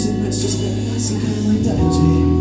Sin nasuspera, sin kalendanje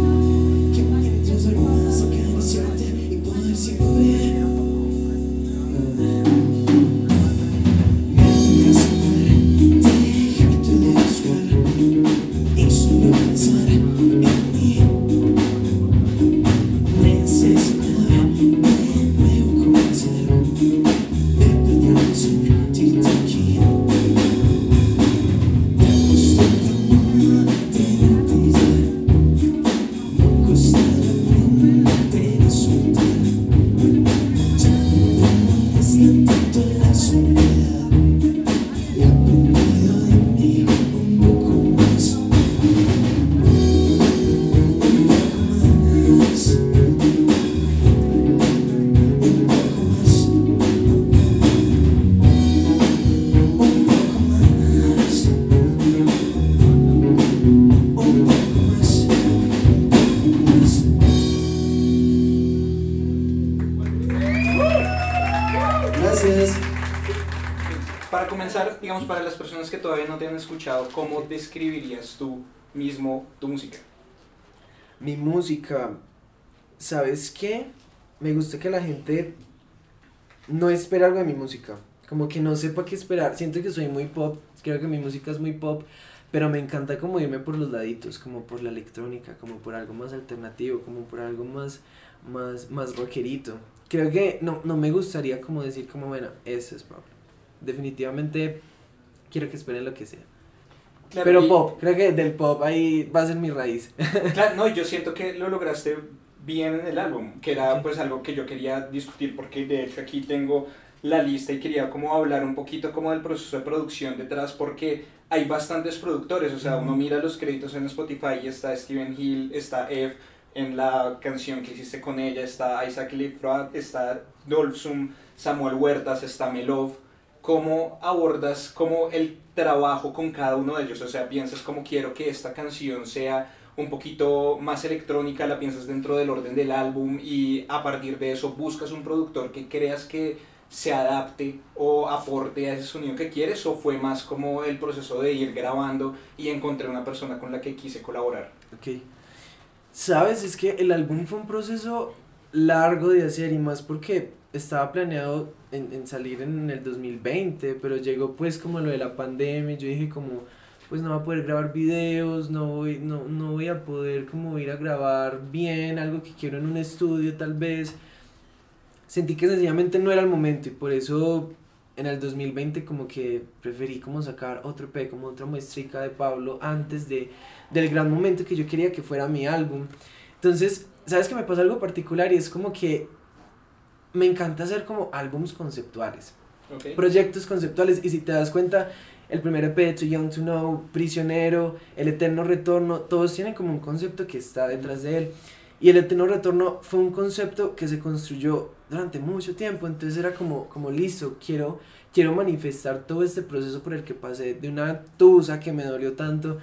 Gracias. Para comenzar, digamos, para las personas que todavía no te han escuchado, ¿cómo describirías tú mismo tu música? Mi música, ¿sabes qué? Me gusta que la gente no espera algo de mi música. Como que no sepa qué esperar. Siento que soy muy pop, creo que mi música es muy pop, pero me encanta como irme por los laditos, como por la electrónica, como por algo más alternativo, como por algo más, más, más rockerito. Creo que no, no me gustaría como decir como, bueno, eso es pop. Definitivamente quiero que esperen lo que sea. Claro, pero y- pop, creo que del pop ahí va a ser mi raíz. Claro, no, yo siento que lo lograste bien en el álbum, que era pues algo que yo quería discutir porque de hecho aquí tengo la lista y quería como hablar un poquito como del proceso de producción detrás porque hay bastantes productores, o sea, uno mira los créditos en Spotify y está Steven Hill, está F en la canción que hiciste con ella, está Isaac Lifrat, está Dolpsum, Samuel Huertas, está Melov. ¿Cómo abordas como el trabajo con cada uno de ellos? O sea, piensas como quiero que esta canción sea un poquito más electrónica, la piensas dentro del orden del álbum y a partir de eso buscas un productor que creas que se adapte o aporte a ese sonido que quieres o fue más como el proceso de ir grabando y encontré una persona con la que quise colaborar. Ok. Sabes, es que el álbum fue un proceso largo de hacer y más porque estaba planeado en, en salir en el 2020, pero llegó pues como lo de la pandemia, yo dije como, pues no voy a poder grabar videos, no voy, no, no voy a poder como ir a grabar bien, algo que quiero en un estudio tal vez. Sentí que sencillamente no era el momento y por eso en el 2020 como que preferí como sacar otro EP, como otra muestrica de Pablo antes de del gran momento que yo quería que fuera mi álbum. Entonces, ¿sabes que me pasa algo particular? Y es como que me encanta hacer como álbums conceptuales, ¿ok? proyectos conceptuales. Y si te das cuenta, el primer EP, Too Young to Know, Prisionero, El Eterno Retorno, todos tienen como un concepto que está detrás de él. Y El Eterno Retorno fue un concepto que se construyó durante mucho tiempo. Entonces era como, como listo, quiero, quiero manifestar todo este proceso por el que pasé de una tusa que me dolió tanto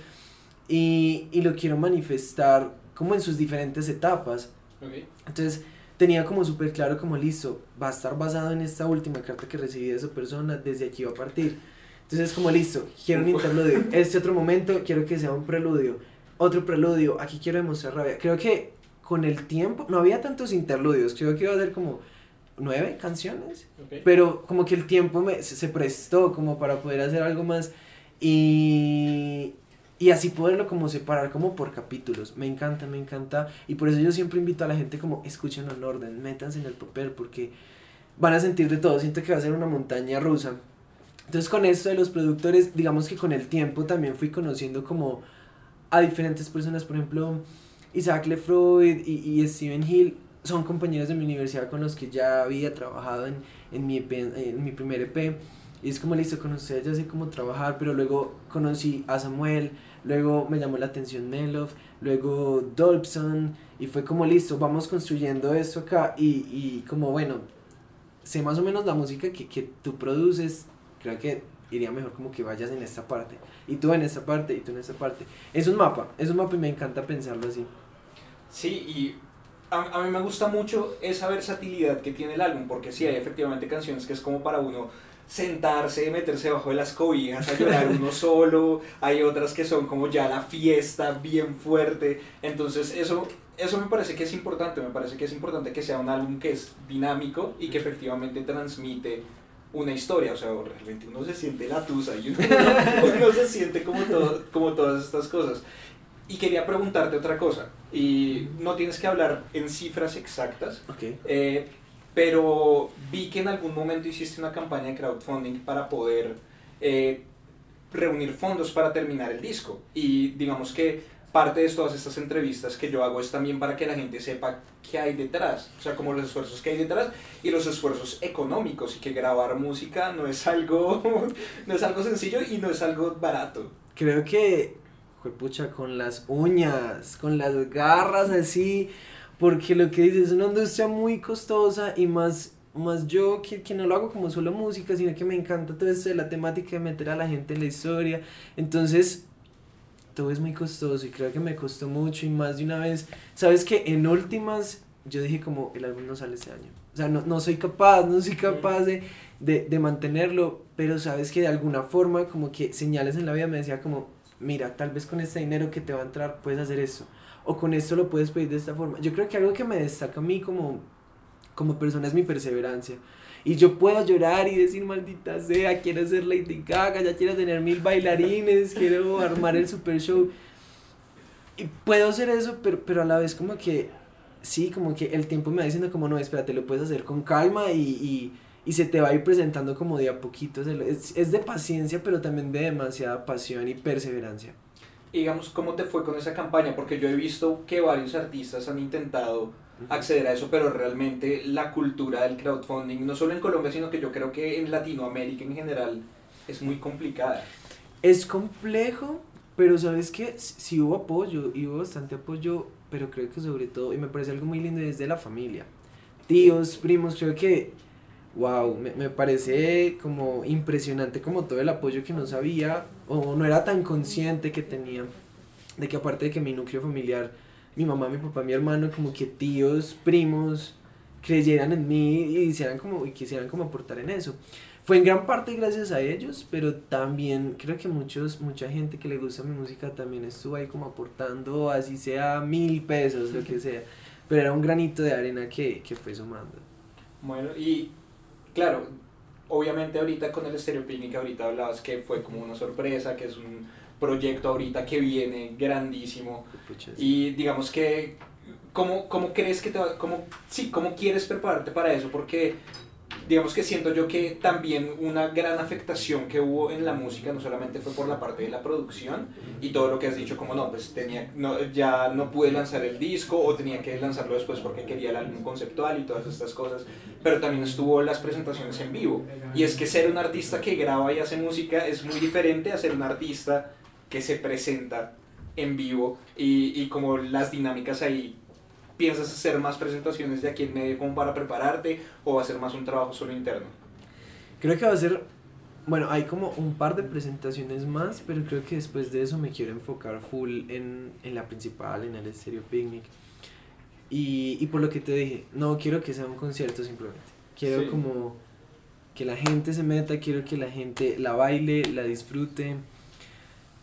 y, y lo quiero manifestar como en sus diferentes etapas. Ok. Entonces tenía como súper claro como listo, va a estar basado en esta última carta que recibí de esa persona, desde aquí va a partir. Entonces como listo, quiero un interludio, este otro momento quiero que sea un preludio, otro preludio, aquí quiero demostrar rabia. Creo que con el tiempo, no había tantos interludios, creo que iba a ser como nueve canciones. Pero como que el tiempo me, se, prestó como para poder hacer algo más y, y así poderlo como separar como por capítulos. Me encanta, me encanta. Y por eso yo siempre invito a la gente como escúchenlo en orden, métanse en el papel porque van a sentir de todo. Siento que va a ser una montaña rusa. Entonces con esto de los productores, digamos que con el tiempo también fui conociendo como a diferentes personas, por ejemplo, Isaac Lefroy y, y Steven Hill son compañeros de mi universidad con los que ya había trabajado en, en, mi, EP en mi primer EP. Y es como listo, con ustedes ya sé cómo trabajar, pero luego conocí a Samuel, luego me llamó la atención Melof, luego Dolpson, y fue como listo, vamos construyendo esto acá, y, y como bueno, sé más o menos la música que, que tú produces, creo que iría mejor como que vayas en esta parte, y tú en esta parte, y tú en esta parte. Es un mapa, es un mapa y me encanta pensarlo así. Sí, y a, a mí me gusta mucho esa versatilidad que tiene el álbum, porque sí, hay efectivamente canciones que es como para uno sentarse, meterse bajo de las cobijas, a llorar uno solo, hay otras que son como ya la fiesta bien fuerte, entonces eso, eso me parece que es importante, me parece que es importante que sea un álbum que es dinámico y que efectivamente transmite una historia, o sea, realmente uno se siente la tusa y uno, uno se siente como, todo, como todas estas cosas. Y quería preguntarte otra cosa, y no tienes que hablar en cifras exactas, Ok. eh, pero vi que en algún momento hiciste una campaña de crowdfunding para poder eh, reunir fondos para terminar el disco. Y digamos que parte de todas estas entrevistas que yo hago es también para que la gente sepa qué hay detrás, o sea, como los esfuerzos que hay detrás y los esfuerzos económicos y que grabar música no es algo, no es algo sencillo y no es algo barato. Creo que, pucha, con las uñas, con las garras así, porque lo que dices es una industria muy costosa y más, más yo que, que no lo hago como solo música, sino que me encanta todo esto de la temática de meter a la gente en la historia. Entonces, todo es muy costoso y creo que me costó mucho y más de una vez, sabes que en últimas yo dije como el álbum no sale este año. O sea, no, no soy capaz, no soy capaz de, de, de mantenerlo, pero sabes que de alguna forma como que señales en la vida me decía como, mira, tal vez con este dinero que te va a entrar puedes hacer esto, o con esto lo puedes pedir de esta forma. Yo creo que algo que me destaca a mí como, como persona es mi perseverancia. Y yo puedo llorar y decir, maldita sea, quiero ser Lady Gaga, ya quiero tener mil bailarines, quiero armar el super show. Y puedo hacer eso, pero, pero a la vez como que, sí, como que el tiempo me va diciendo como, no, espérate, lo puedes hacer con calma y, y se te va a ir presentando como de a poquito. Es, es de paciencia, pero también de demasiada pasión y perseverancia. Y digamos, ¿cómo te fue con esa campaña? Porque yo he visto que varios artistas han intentado acceder a eso, pero realmente la cultura del crowdfunding, no solo en Colombia, sino que yo creo que en Latinoamérica en general, es muy complicada. Es complejo, pero sabes que sí hubo apoyo, y hubo bastante apoyo, pero creo que sobre todo, y me parece algo muy lindo desde la familia. Tíos, primos, creo que, wow, me, me parece como impresionante como todo el apoyo que no sabía o no era tan consciente que tenía, de que aparte de que mi núcleo familiar, mi mamá, mi papá, mi hermano, como que tíos, primos, creyeran en mí y hicieran como, y quisieran como aportar en eso. Fue en gran parte gracias a ellos, pero también creo que muchos, mucha gente que le gusta mi música también estuvo ahí como aportando, así sea mil pesos, lo que sea. Pero era un granito de arena que, que fue sumando. Bueno, y claro, obviamente ahorita con el Stereo Picnic, ahorita hablabas que fue como una sorpresa, que es un proyecto ahorita que viene grandísimo. Y digamos que, ¿cómo, cómo crees que te va, cómo, sí, cómo quieres prepararte para eso? Porque digamos que siento yo que también una gran afectación que hubo en la música no solamente fue por la parte de la producción y todo lo que has dicho como no, pues tenía, no, ya no pude lanzar el disco o tenía que lanzarlo después porque quería el álbum conceptual y todas estas cosas, pero también estuvo las presentaciones en vivo. Y es que ser un artista que graba y hace música es muy diferente a ser un artista que se presenta en vivo y, y como las dinámicas ahí ¿Piensas hacer más presentaciones de aquí en medio como para prepararte o va a ser más un trabajo solo interno? Creo que va a ser, bueno, hay como un par de presentaciones más, pero creo que después de eso me quiero enfocar full en, en la principal, en el Stereo Picnic. Y, y por lo que te dije, no quiero que sea un concierto simplemente. Quiero Sí. como que la gente se meta, quiero que la gente la baile, la disfrute.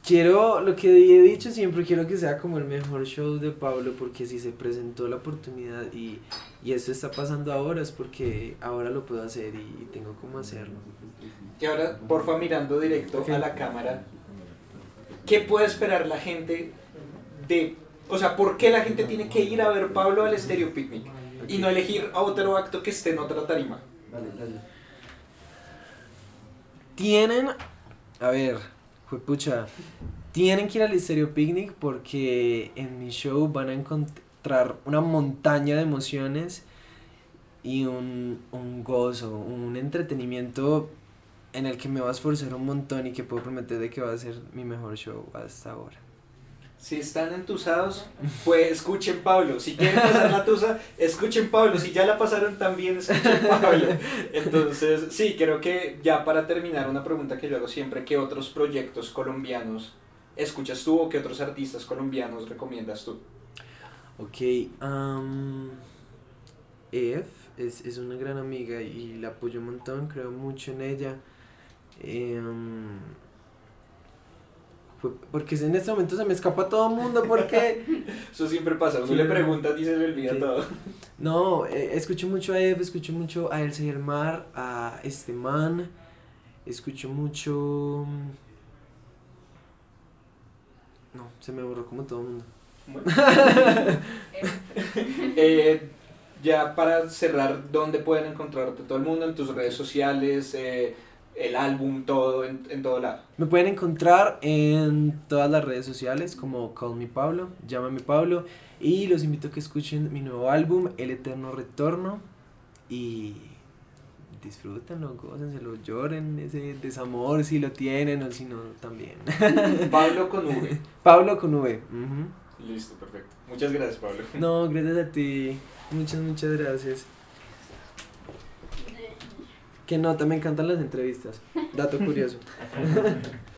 Quiero, lo que he dicho siempre, quiero que sea como el mejor show de Pablo, porque si se presentó la oportunidad y, y esto está pasando ahora es porque ahora lo puedo hacer y tengo cómo hacerlo. Y ahora, porfa, mirando directo a la cámara, ¿qué puede esperar la gente de... O sea, ¿por qué la gente tiene que ir a ver Pablo al Stereo Picnic y no elegir a otro acto que esté en otra tarima? Tienen, a ver, pucha, tienen que ir al Stereo Picnic porque en mi show van a encontrar una montaña de emociones y un, un gozo, un entretenimiento en el que me va a esforzar un montón y que puedo prometer de que va a ser mi mejor show hasta ahora. Si están entusados, pues escuchen Pablo. Si quieren pasar la tusa, escuchen Pablo. Si ya la pasaron también, escuchen Pablo. Entonces, sí, creo que ya para terminar, una pregunta que yo hago siempre, ¿qué otros proyectos colombianos escuchas tú o qué otros artistas colombianos recomiendas tú? Ok, am, Ef es, es una gran amiga y la apoyo un montón, creo mucho en ella. Em, porque en este momento se me escapa todo el mundo porque... Eso siempre pasa, uno Sí. le pregunta y se le olvida Sí. todo. No, eh, escucho mucho a Ef, escucho mucho a Elsa y el Mar, a este man, escucho mucho... No, se me borró como todo el mundo. Bueno. Eh, ya para cerrar, ¿dónde pueden encontrarte todo el mundo? En tus redes sociales, eh, el álbum, todo, en, en todo lado. Me pueden encontrar en todas las redes sociales como Call Me Pablo, Llámame Pablo y los invito a que escuchen mi nuevo álbum El Eterno Retorno y disfrútenlo, gócenselo, lloren ese desamor si lo tienen o si no también. Pablo con V. Pablo con V. ujú. Listo, perfecto. Muchas gracias, Pablo. No, gracias a ti. Muchas, muchas gracias. Que nota, me encantan las entrevistas. Dato curioso.